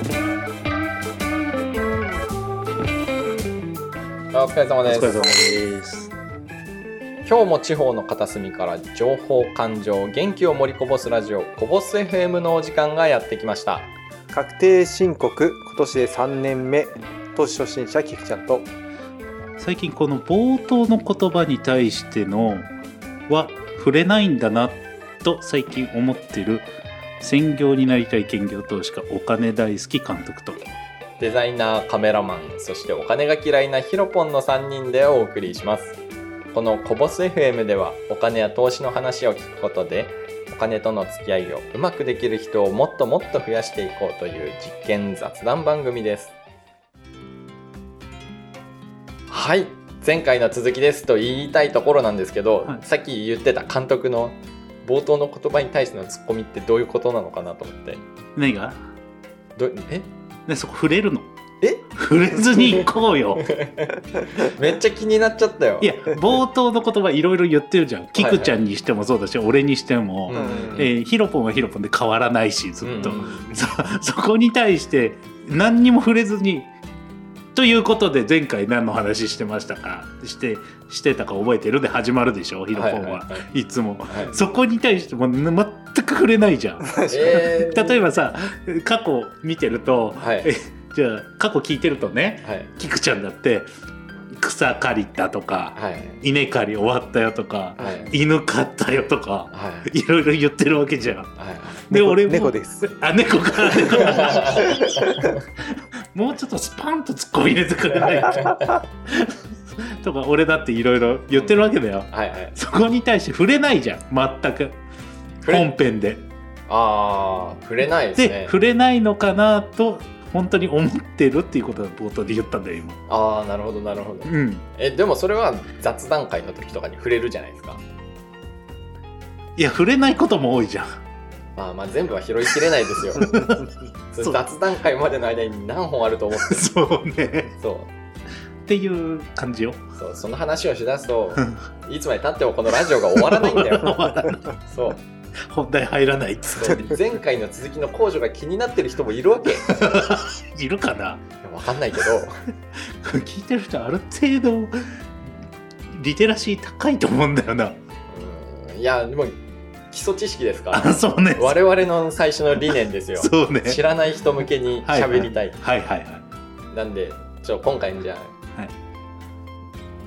お疲れ様です。お疲れ様です。今日も地方の片隅から情報感情元気を盛りこぼすラジオこぼす FM のお時間がやってきました。確定申告今年で3年目投資初心者キクちゃんと。最近この冒頭の言葉に対してのは触れないんだなと最近思ってる専業になりたい兼業投資家お金大好き監督と。デザイナーカメラマンそしてお金が嫌いなヒロポンの3人でお送りします。このコボス FM ではお金や投資の話を聞くことでお金との付き合いをうまくできる人をもっともっと増やしていこうという実験雑談番組です。はい。前回の続きですと言いたいところなんですけど、はい。さっき言ってた監督の冒頭の言葉に対してのツッコミってどういうことなのかなと思って。何が？どえ？ねそこ触れるの？え？触れずに行こうよ。めっちゃ気になっちゃったよ。いや冒頭の言葉いろいろ言ってるじゃん。キクちゃんにしてもそうだし、俺にしても、うん。えーヒロポンはヒロポンで変わらないしずっと、うんうん。そ そこに対して何にも触れずにということで前回何の話してましたか？してしてたか覚えてるで始まるでしょ？ヒロポンは,、はいつも、はい。そこに対してもう全く触れないじゃん。えー例えばさ過去見てると、はい。えじゃあ過去聞いてるとねはい。キクちゃんだって草刈りたとか、はい。稲刈り終わったよとか、はい。犬飼ったよとかはい。いろいろ言ってるわけじゃん。はい。猫で俺も猫です。あ猫か。猫もうちょっとスパンと突っ込み入れてくれない とか俺だっていろいろ言ってるわけだよ、はいはい。そこに対して触れないじゃん。全く。本編で。ああ触れないですでね触れないのかなと本当に思ってるっていうことを冒頭で言ったんだよ今。ああなるほどなるほど。うん。えでもそれは雑談会の時とかに触れるじゃないですか。いや触れないことも多いじゃんまあまあ全部は拾いきれないですよ。雑談会までの間に何本あると思って。そうね。そう。っていう感じよ。そうその話をしだすといつまでたってもこのラジオが終わらないんだよ。終わらない。そう。本題入らないっつそう。前回の続きの控除が気になってる人もいるわけ。いるかな？やわかんないけど。聞いてる人ある程度リテラシー高いと思うんだよな。うん。いやでも基礎知識ですか？らあそうね。我々の最初の理念ですよ。そうね。知らない人向けに喋りたい、はいはいはい。なんでちょ今回じゃあ、はい。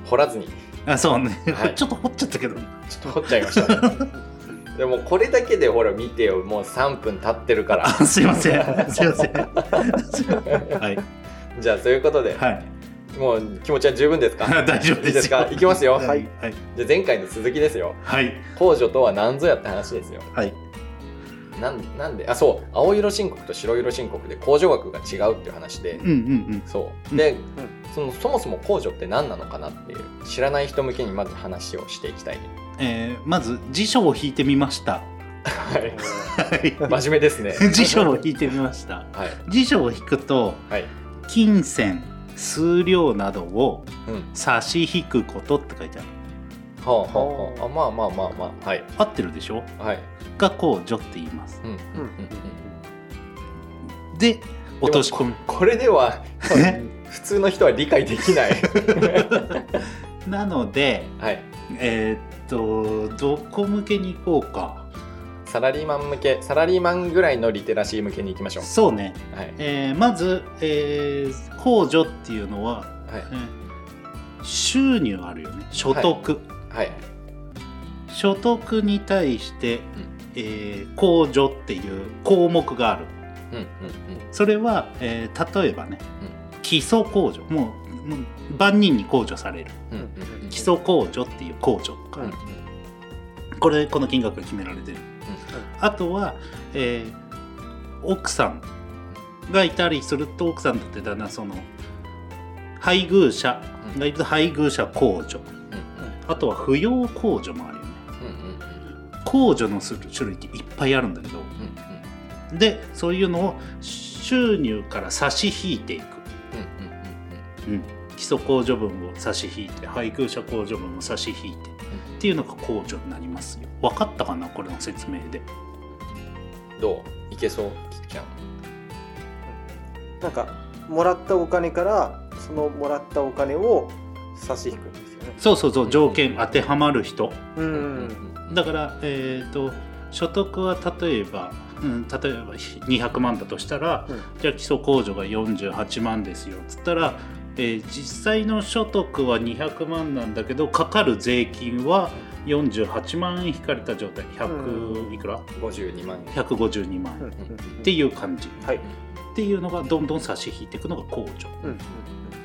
掘らずに。あそうね、はい。ちょっと掘っちゃったけど。ちょっと掘っちゃいました、ね、でもこれだけでほら見てよもう3分経ってるから。あすいません。すいません。はい。じゃあそういうことで、はいもう気持ちは十分ですか？大丈夫ですよ。いいですか？いきますよ。はい。はい。じゃあ前回の続きですよ。はい。控除とは何ぞやって話ですよ。はい。なんなんで？あそう。青色申告と白色申告で控除額が違うっていう話で、うんうんそう。で、そのそもそも控除って何なのかなっていう知らない人向けにまず話をしていきたい、うんえーまず辞書を引いてみました。はい。はい。真面目ですね。辞書を引いてみました。はい。辞書を引くとはい。金銭数量などをうん。差し引くことって書いてある。はあはあはあ。あ。まあまあまあまあ。はい。合ってるでしょ？はい。が控除って言います。うんうんうんうん。で落とし込み。でもここれではえ普通の人は理解できない。なのではい。えーっとどこ向けに行こうかサラリーマン向けサラリーマンぐらいのリテラシー向けに行きましょう。そうね、はい。えーまず、えー控除っていうのは、はい。えー収入あるよね。所得、はい。所得に対して、えー控除っていう項目がある。うんうんそれは、えー例えばね、基礎控除。もうもう万人に控除される。うんうんうん。基礎控除っていう控除とか、うんうん。これこの金額が決められてる、あとは、えー奥さんがいたりすると奥さんだってだなその配偶者がいると配偶者控除。うんあとは扶養控除もあるよね。控除のする種類っていっぱいあるんだけど。うんでそういうのを収入から差し引いていく、うんうん。うん、基礎控除分を差し引いて配偶者控除分を差し引いてっていうのが控除になりますよ。分かったかなこれの説明で。どう？いけそう？キキちゃん。なんかもらったお金からそのもらったお金を差し引くんですよね。そうそうそう条件当てはまる人。うんうんだから、えー、と所得は例えば、うん、例えば200万だとしたら、うん。じゃあ基礎控除が48万ですよ。っつったら、えー実際の所得は200万なんだけどかかる税金は48万円引かれた状態100、いくら？52万円 ?152 万うんっていう感じはい。っていうのがどんどん差し引いていくのが控除。うんうん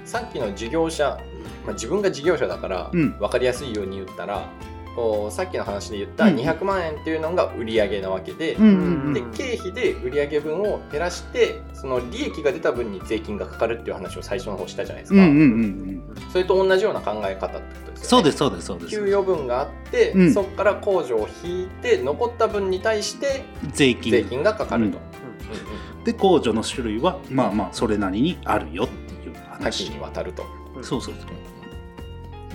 さっきの事業者、まあ、自分が事業者だからうん分かりやすいように言ったら、こうさっきの話で言ったうん200万円っていうのが売上なわけで、で経費で売上分を減らしてその利益が出た分に税金がかかるっていう話を最初の方したじゃないですか、うんうんうんうん。それと同じような考え方ってことですよね。そうですそうですそうです。給与分があって、うん。そこから控除を引いて残った分に対して税金。税金がかかると、うん。うん。で控除の種類はまあまあそれなりにあるよっていう多話岐にわたると、うんそうそうそう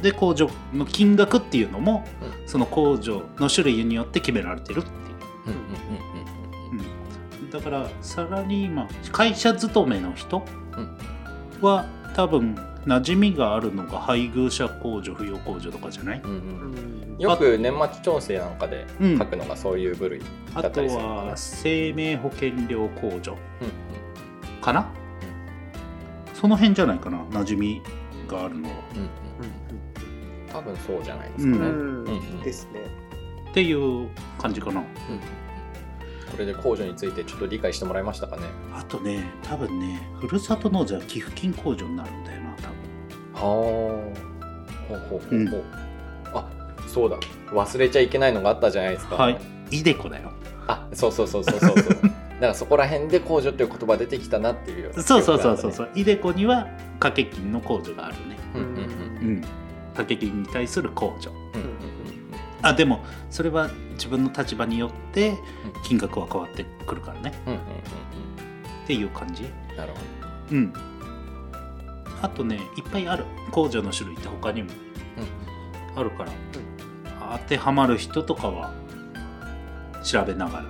で控除の金額っていうのも、その控除の種類によって決められてるっていう、うんだからサラリーマン会社勤めの人は多分馴染みがあるのが配偶者控除扶養控除とかじゃない、うんうんうん。よく年末調整なんかでうん。書くのがそういう部類あとだったりするのか？なは生命保険料控除うんかな、その辺じゃないかな馴染みがあるのは。うん。うんう多分そうじゃないですかね、んうん。うんうん。ですね。っていう感じかな。これで控除についてちょっと理解してもらいましたかね。あとね多分ねふるさと納税は寄付金控除になるんだよな多分。はあ。ほうほうほうほう、あそうだ。忘れちゃいけないのがあったじゃないですか。はい。イデコだよ。あそうそうそうそうそうそう。だからそこら辺で控除っていう言葉出てきたなっていうそうそうそうそうそうう。イデコには掛け金の控除があるね。うんうんうん。うん掛け金に対する控除。うん。うんあでもそれは自分の立場によって金額は変わってくるからね。うんうんうんっていう感じ。うんなるほうん。あとねいっぱいある。控除の種類って他にも。あるから、当てはまる人とかは調べながら。ど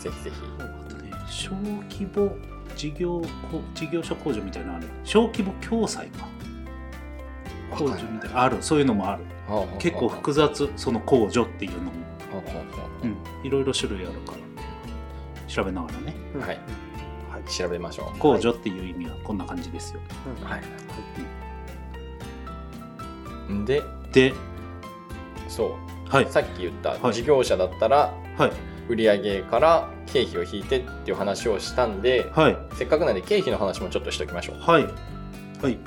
ぜひぜひ。あとね小規模事業こ事業所控除みたいなのある。小規模共済か控除みたいなある。そうい。うのもある結構複雑その控除っていうのも、うん、いろいろ種類あるから調べながらね。うん。はい。はい。調べましょう。控除っていう意味はこんな感じですよ、うんはい。ででそう。はい。さっき言ったはい。事業者だったらはい。売上から経費を引いてっていう話をしたんではい。せっかくなんで経費の話もちょっとしておきましょう。はい。はい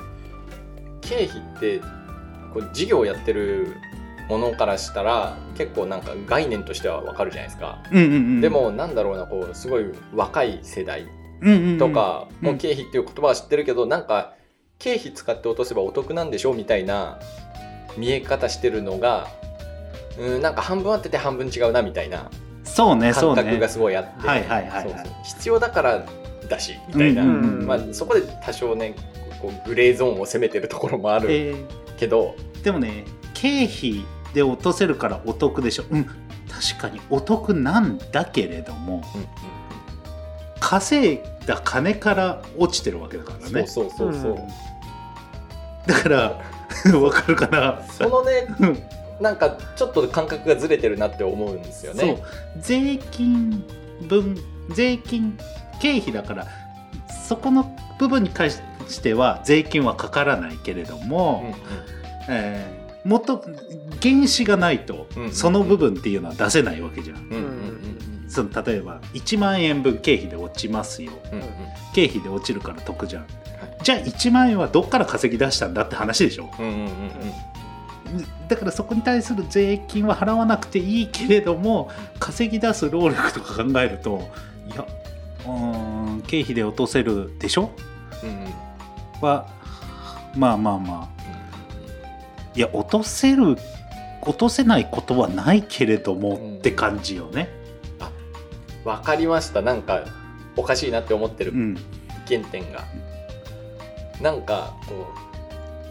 経費ってこう事業をやってるものからしたら結構なんか概念としてはわかるじゃないですか、うんうんうん。でもなんだろうなこうすごい若い世代うんうんうん。とかもうん経費っていう言葉は知ってるけど、なんか経費使って落とせばお得なんでしょみたいな見え方してるのがうんなんか半分あってて半分違うなみたいなそうねそうね。感覚がすごいあって、必要だからだしみたいな、うんうんうん。まあ、そこで多少ねこうグレーゾーンを攻めてるところもあるえ。ーけど、でもね経費で落とせるからお得でしょ。うん。確かにお得なんだけれどもうんうん稼いだ金から落ちてるわけだからね。そうそうそうそう、うん。だから わかるかな。そのねうん。なんかちょっと感覚がずれてるなって思うんですよそう。ね。税金分税金経費だからそこの部分に関しては税金はかからないけれども、えーもっと原資がないとうんその部分っていうのは出せないわけじゃん。うんうんうんその例えば1万円分経費で落ちますよ。うんうん。うん経費で落ちるから得じゃん。はい。じゃあ1万円はどっから稼ぎ出したんだって話でしょ。うんうんうんうん。だからそこに対する税金は払わなくていいけれども稼ぎ出す労力とか考えるといやうーん経費で落とせるでしょ。うんうんはまあまあまあ。いや落とせる落とせないことはないけれどもうんって感じよね。わかりました。なんかおかしいなって思ってるうん、原点が、なんかこ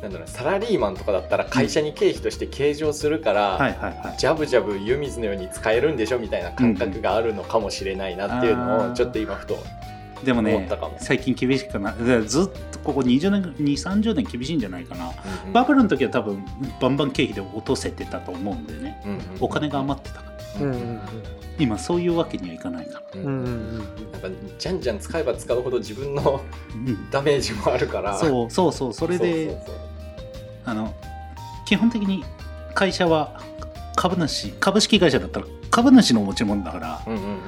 うなんだろうサラリーマンとかだったら会社に経費として計上するから。ジャブジャブ湯水のように使えるんでしょみたいな感覚があるのかもしれないなっていうのうん。をちょっと今ふとでもね最近厳しくなでずっとここ20年2 3 0年厳しいんじゃないかな、うんうん。バブルの時は多分バンバン経費で落とせてたと思うんでね。うんうんお金が余ってたから。うんうん今そういうわけにはいかないから、うんうんうん。うんなんかじゃんじゃん使えば使うほど自分のうん、ダメージもあるから。そうそうそうそれでそうそうそう。あの基本的に会社は株主株式会社だったら株主の持ち物だからうんうんうん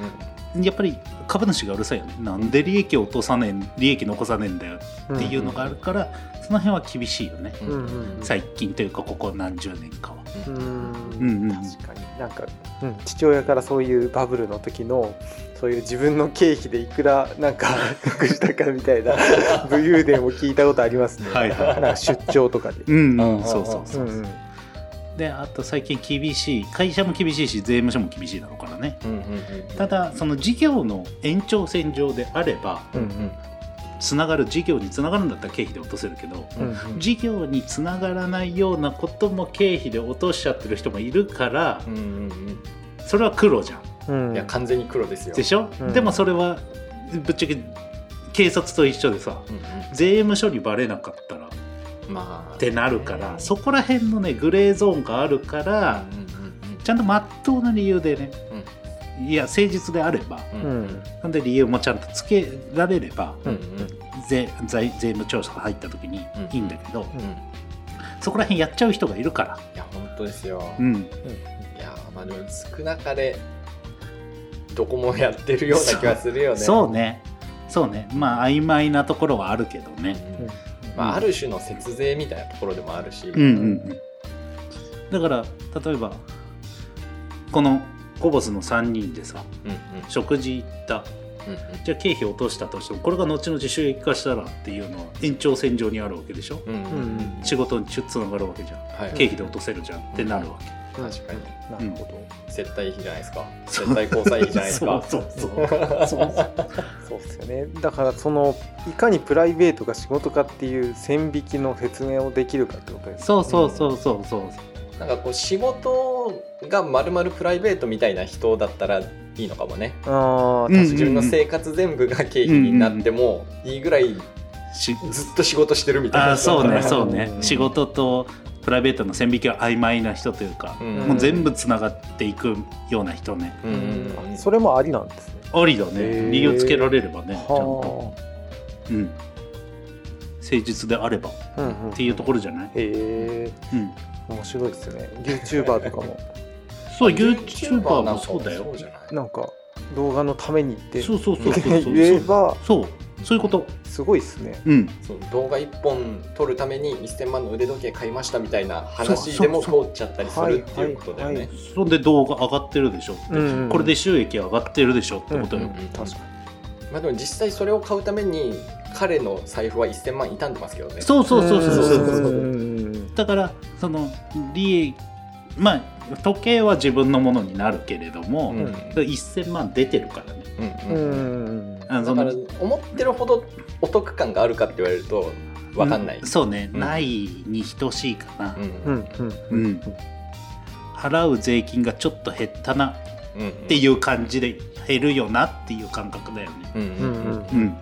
やっぱり株主がうるさいよね。なんで利益を落とさねえ利益残さねえんだよっていうのがあるから、その辺は厳しいよね、うんうんうん。最近というかここ何十年かは。うん。うんうん確かに。なんか、うん、父親からそういうバブルの時のそういう自分の経費でいくらなんか得したかみたいな 武勇伝を聞いたことありますね。はいはい。なんか出張とかで。うん、うん。そうそうそう。う、んうんであと最近厳しい会社も厳しいし税務署も厳しいだろうからね。うんうんうんただその事業の延長線上であればうんうん。つながる事業につながるんだったら経費で落とせるけどうんうん。事業につながらないようなことも経費で落としちゃってる人もいるからうんうんそれは黒じゃん。うん。うんいや完全に黒ですよ。でしょ、うん。でもそれはぶっちゃけ警察と一緒でさうん。税務署にバレなかったらまあてなるからそこら辺のねグレーゾーンがあるからちゃんとまっとうな理由でねいや誠実であればなんで理由もちゃんとつけられれば税税税務調査が入った時にいいんだけど、そこら辺やっちゃう人がいるから、や本当ですよ。うん、いやまあでも少なかれどこもやってるような気はするよね。そうね。そうね。まあ曖昧なところはあるけどうん。ね、まあある種の節税みたいなところでもあるし。うんうんうん、だから例えばこのコボスの3人でさうんうん。食事行った。うんうん。じゃあ経費落としたとしてもこれが後々収益化したらっていうのは延長線上にあるわけでしょ？うんうんうん。仕事につながるわけじゃん。はい。経費で落とせるじゃんってなるわけ、確かに。なるほど。接待費じゃないですか。接待交際費じゃないですか。そうそうそう。そうそうですよね。だからそのいかにプライベートが仕事かっていう線引きの説明をできるかってことです。そうそうそうそうそう。なんかこう仕事がまるまるプライベートみたいな人だったらいいのかもね。ああ、うん自分の生活全部が経費になってもいいぐらいしずっと仕事してるみたいなあそうねうんそうね。うん。仕事とプライベートの線引きが曖昧な人というか、うん。もう全部つながっていくような人ね。うん。うんうんそれもありなんですね。ありだね。理由つけられればねちゃんと、はうん、誠実であればっあ。うんうん。ていうところじゃない、へえ、うん、面白いですね。YouTuber とかも。そう YouTuber もそうだよ。ない？なんか動画のためにって。そうそうそうそうそう。言えばそうそういうこと。すごいですね、うん、その動画1本撮るために1000万の腕時計買いましたみたいな話でも通っちゃったりするっていうことだよね、そんで動画上がってるでしょ。って、うんうん、これで収益上がってるでしょ。ってことよ、うんうんうん、確かに。まあ、でも実際それを買うために彼の財布は1000万傷んでますけどね。そうそうそうそうそうだからその利益まあ時計は自分のものになるけれども、うん、1000万出てるからね、うん、うん。だから思ってるほどお得感があるかって言われると分かんない。うそうね、うん。ないに等しいかな、うん。うんうんうん。うん。払う税金がちょっと減ったなっうん。ていう感じで減るよなっていう感覚だよね。うんうんうん。うん。うん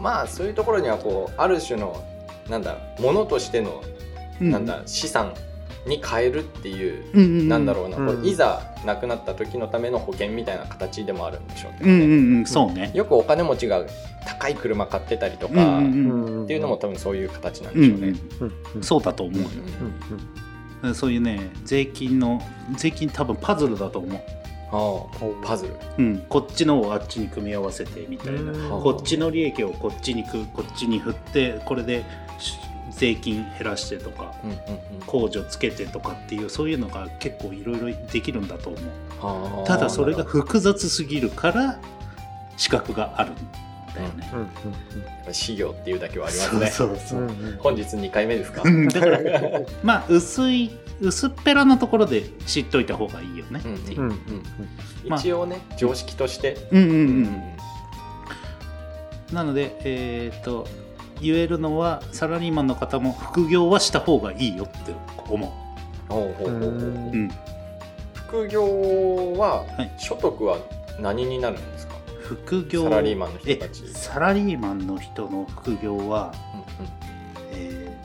まあそういうところにはこうある種のなんだものとしてのなんだ資産に変えるっていううんうんなんだろうな、うん。これいざ亡くなった時のための保険みたいな形でもあるんでしょうけどね、うんうんうんそうね。よくお金持ちが高い車買ってたりとうんか、うんうんうん。っていうのも多分そういう形なんうんでしょうね。うんうん。そうだと思うよ、うんそういうね税金の税金多分パズルだと思う、ああパズル。うん、こっちのをあっちに組み合わせてみたいな、こっちの利益をこっちにくこっちに振ってこれでし税金減らしてとかうんうんうん。控除つけてとかっていうそういうのが結構いろいろできるんだと思う。はあ。ただそれが複雑すぎるから資格があるんだよね、うんどやっぱ資料っていうだけはありますね。そうそううんう。ん本日2回目ですか？うん。だからまあ薄い薄っぺらなところで知っといた方がいいよねうんっていう。うんうんまあ。一応ね常識として。うんうんううんんなのでえっ、と言えるのはサラリーマンの方も副業はした方がいいよって思ほうほうほうほう。う、うん、副業ははい所得は何になるんですか？副業サラリーマンの人えたち。サラリーマンの人の副業は、うんうん。えー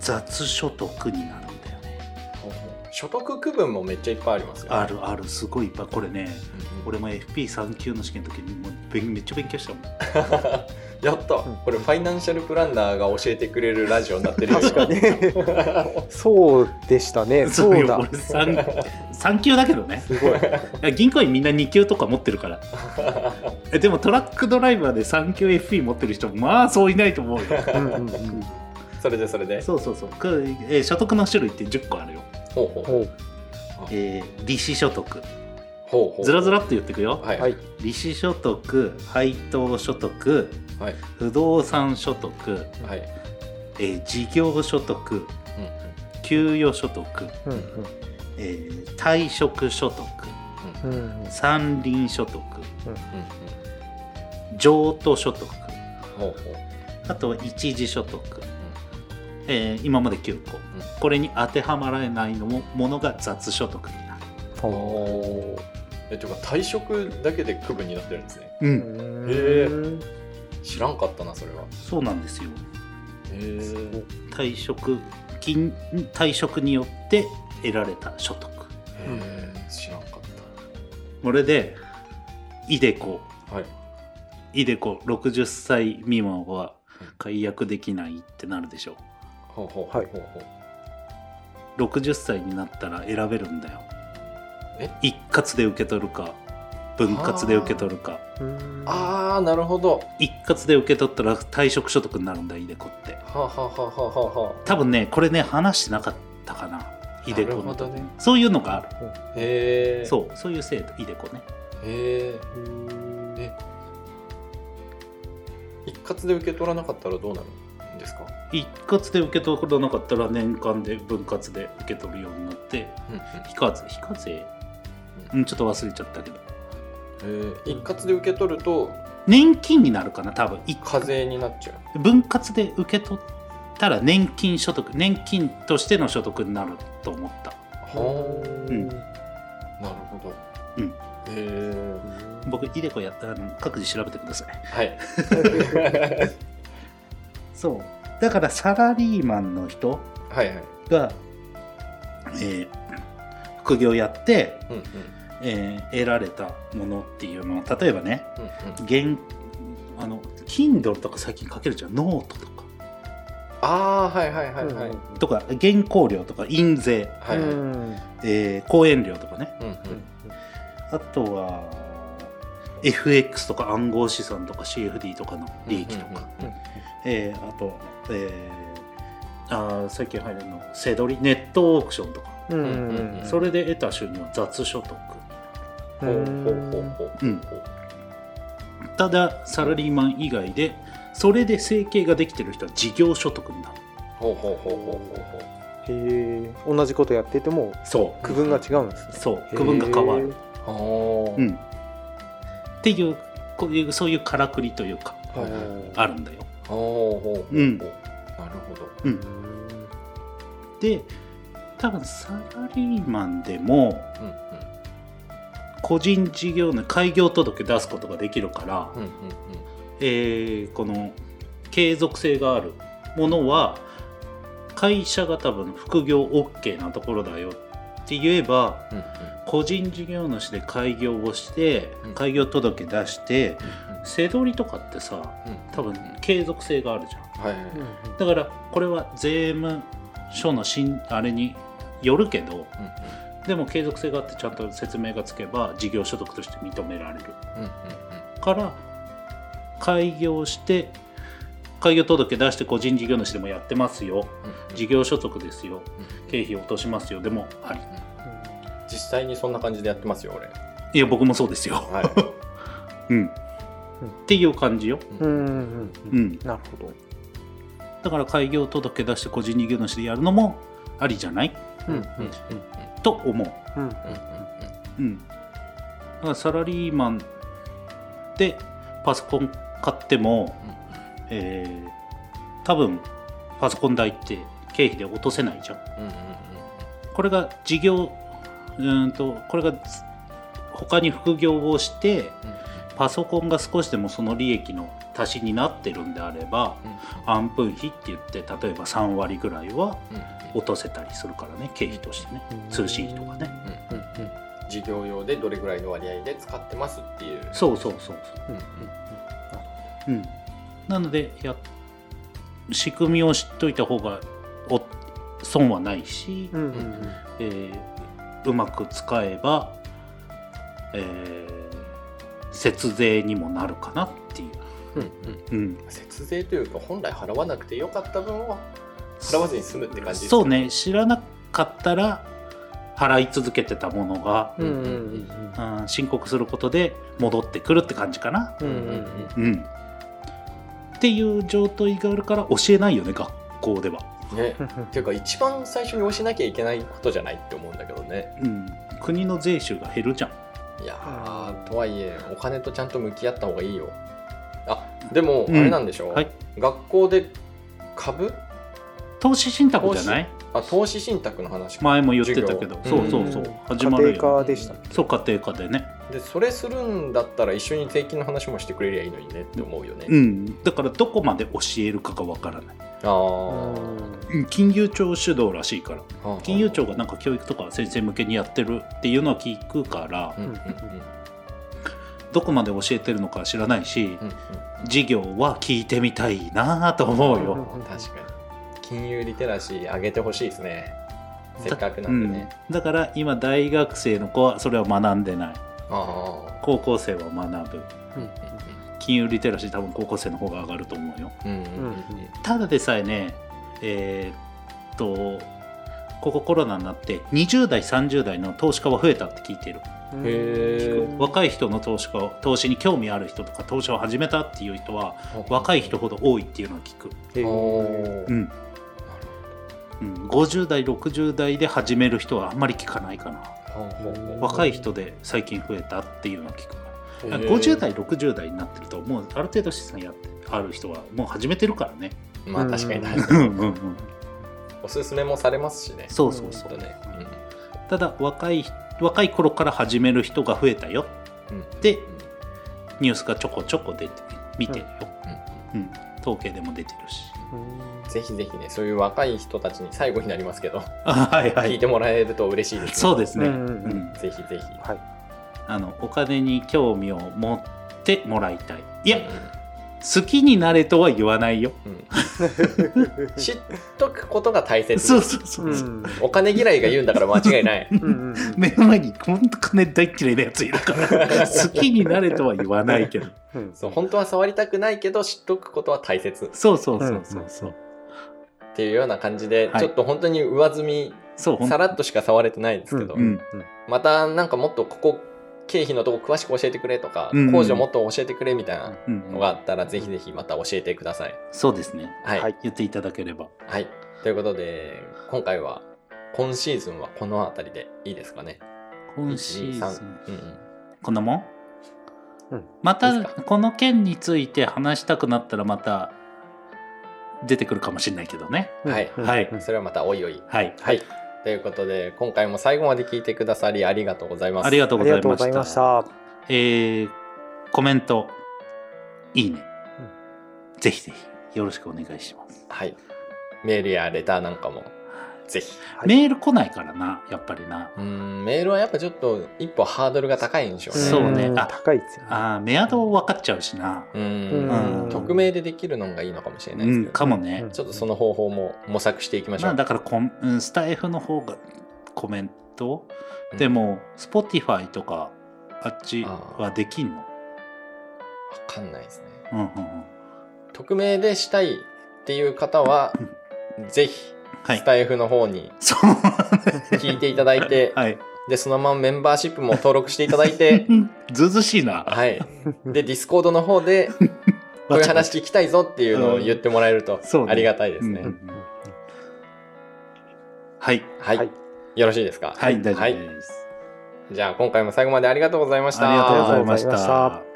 雑所得になるんだよね。所得区分もめっちゃいっぱいありますよ、ね、あるある。すごいいっぱい。これねうんうん俺も FP3 級の試験の時にもう勉めっちゃ勉強したもん。やった、んこれファイナンシャルプランナーが教えてくれるラジオになってる。よ確かに。そうでしたね。そうだ。よ俺 3, 3級だけどね。すごい。銀行員みんな2級とか持ってるから。えでもトラックドライバーで3級 FP 持ってる人まあそういないと思うよ。うんうんうん。それでそれで？そうそうそう。くえー所得の種類って10個あるよ、ほうほう。ほう。えー利子所得ずらずらっと言ってくよ、はいはい。利子所得配当所得はい。不動産所得、はい。えー事業所得うん給与所得、うんうん。えー退職所得うん山林所得うん譲渡所得あとは一時所得、えー今まで9個、これに当てはまらないのもものが雑所得になるえていうか退職だけで区分になってるんですね。ううん。んへー。知らんかったなそれは。そうなんですよ。へえ退職金退職によって得られた所得。知らんかっこれでイデコ。たはい。イデコ60歳未満は解約できないってなるでしょ。ほうほうはいほうほう。60歳になったら選べるんだよ。え一括で受け取るか分割で受け取るか。うん。ああなるほど。一括で受け取ったら退職所得になるんだイデコって。はあ、はあはあはあはあは多分ねこれね話してなかったかなイデコの時、なるほどね。そういうのがある。あ、へえそうそういう制度イデコね。へええ。一括で受け取らなかったらどうなるんですか？一括で受け取らなかったら年間で分割で受け取るようになってうんうん。非課税。非課税うんちょっと忘れちゃったけど。えー。一括で受け取ると年金になるかな多分。一課税になっちゃう。分割で受け取ったら年金所得年金としての所得になると思った。はあ、うん。なるほど。うん。へえ僕イデコやったら各自調べてください。はい。そう。だからサラリーマンの人はいはい。が、えー副業やって、うんうんえー得られたものっていうのは例えばねうんうん。現あの Kindle とか最近書けるじゃんノートとか。ああはいはいはいはい、うんとか原稿料とか印税、はいえー講演料とかね。うんあとは FX とか暗号資産とか CFD とかの利益とか、うんうんえーあと、えーあー最近入るのせどりネットオークションとか、うんうんうん。それで得た収入は雑所得ただサラリーマン以外でそれで生計ができてる人は事業所得になる。ほうほうほうほうほう。ほうへえ。同じことやっててもそう区分が違うんですね。そう。区分が変わる、うん、っていうこういうそういうからくりというかあるんだよ。ほうほうほうほう。うん。なるほど。うん。で多分サラリーマンでもうんうん個人事業の開業届出すことができるから、うんうんえーこの継続性があるものは会社が多分副業 OK なところだよって言えばうんうん。個人事業主で開業をしてうん。開業届出してせどりとかってさうん。多分継続性があるじゃん。はいはいだからこれは税務署のしんあれによるけどうんでも継続性があってちゃんと説明がつけば事業所得として認められる。うんうんから開業して開業届出して個人事業主でもやってますよ。うん事業所得ですよ。うん経費落としますよ。でもあり。実際にそんな感じでやってますよ俺。いや僕もそうですよ。はい。うん。っていう感じよ。うん。うんうんうんなるほど。だから開業届出して個人事業主でやるのもありじゃない？うんうんうんと思う。うん。うん。うんだからサラリーマンでパソコン買ってもえー多分パソコン代って経費で落とせないじゃん。うんうんうんこれが事業うーんとこれがず他に副業をしてパソコンが少しでもその利益の足しになってるんであれば安分費って言って例えば3割ぐらいは落とせたりするからね経費としてねうん。通信費とかね。うんうん事業用でどれぐらいの割合で使ってますっていう。そうそうそうう。んうんそううん。なのでや仕組みを知っといた方がお損はないし、うんうんうん。えーうまく使えば、えー節税にもなるかなっていう、うんうん、節税というか本来払わなくてよかった分を払わずに済むって感じですそうね。知らなかったら払い続けてたものが、うんうんうん申告することで戻ってくるって感じかな。うんうんうん。うん、っていう状態があるから教えないよね学校では。ね。っ ていうか一番最初に教えなきゃいけないことじゃないって思うんだけどね。うん、国の税収が減るじゃん。いやーとはいえお金とちゃんと向き合った方がいいよ。あでもあうん。れなんでしょ、はい。学校で株？投資信託じゃない？あ投資信託の話か。前も言ってたけど。そうそうそう。うん。始まる家庭よ科でしたそう家庭科でね。でそれするんだったら一緒に税金の話もしてくれりゃいいのにねって思うよね、うん。だからどこまで教えるかがわからない。あうん。金融庁主導らしいから。あ金融庁がなんか教育とか先生向けにやってるっていうのは聞くから。うんうんうんどこまで教えてるのか知らないしうんうん。授業は聞いてみたいなと思うよ。確かに。金融リテラシー上げてほしいですね。せっかくなんでね、うん。だから今大学生の子はそれは学んでない。あ高校生は学ぶ。うん金融リテラシー多分高校生の方が上がると思うよ。あうんうんうん。ただでさえねえーっとここコロナになって20代30代の投資家は増えたって聞いてる若い人の投資家を投資に興味ある人とか投資を始めたっていう人は若い人ほど多いっていうのを聞く、うん。うん、50代60代で始める人はあんまり聞かないかな。若い人で最近増えたっていうのを聞く。からへー50代60代になってるともうある程度資産やってある人はもう始めてるからね。まあ確かに確うかにんうんうん。おすすめもされますしね。そうそうそう。ほん。ただ若い若い頃から始める人が増えたよ。うん。うんでニュースがちょこちょこ出て見てるよ、うん。うん。統計でも出てるし。ぜひぜひねそういう若い人たちに最後になりますけど、あ はいはい。聞いてもらえると嬉しいです、ね、そうですね、うんうんぜひぜひ。はい。あのお金に興味を持ってもらいたい。いやうん。好きになれとは言わないよ。うん 知っとくことが大切。ですそうそうそう。う、ん。お金嫌いが言うんだから間違いない。うんうんうん。目の前に本当金大嫌いなやついるから 好きになれとは言わないけど。うん。そう本当は触りたくないけど知っとくことは大切。っそうそうそうそうそう。ていうような感じで、はい。ちょっと本当に上積みそうほんさらっとしか触れてないですけど、うん。またなんかもっとここ経費のとこ詳しく教えてくれとか、うん工事をもっと教えてくれみたいなうんのがあったら、ぜひぜひまた教えてください。そうですね。はい。ははい。い。言っていただければ。ということで、今回は、今シーズンはこの辺りでいいですかね。今シーズン。1 2 3うんうん。こんなもん、うん。またこの件について話したくなったらまた出てくるかもしれないけどね。はい。うん。はい。うんそれはまたおいおい。はい。はい。ということで、今回も最後まで聞いてくださりありがとうございます。ありがとうあございましたりがとうございました。えーコメントいいね、ぜひぜひよろしくお願いします、はい。メールやレターなんかも、ぜひ。はい。メール来ないからなやっぱりな。うーん、メールはやっぱちょっと一歩ハードルが高いんでしょうね。そうねんあ高いですよね。あーメアド分かっちゃうしな。うん。匿名でできるのがいいのかもしれなうんいですけど、かもね、うん。ちょっとその方法も模索していきましょう。まあだからコんスタイフの方がコメント、うん。でも Spotify とかあっちはできんの？わかんないですね。うんうんうん。匿名でしたいっていう方は、ぜひ、はいスタエフの方に聞いていただいて、はい。で、そのままメンバーシップも登録していただいて、ずうずうしいな。はい。で、ディスコードの方で、こういう話聞きたいぞっていうのを言ってもらえるとありがたいですね。うんうんはい。はい、はい。よろしいですか？はい大丈夫はい。です、じゃあ今回も最後までありがとうございました。ありがとうございました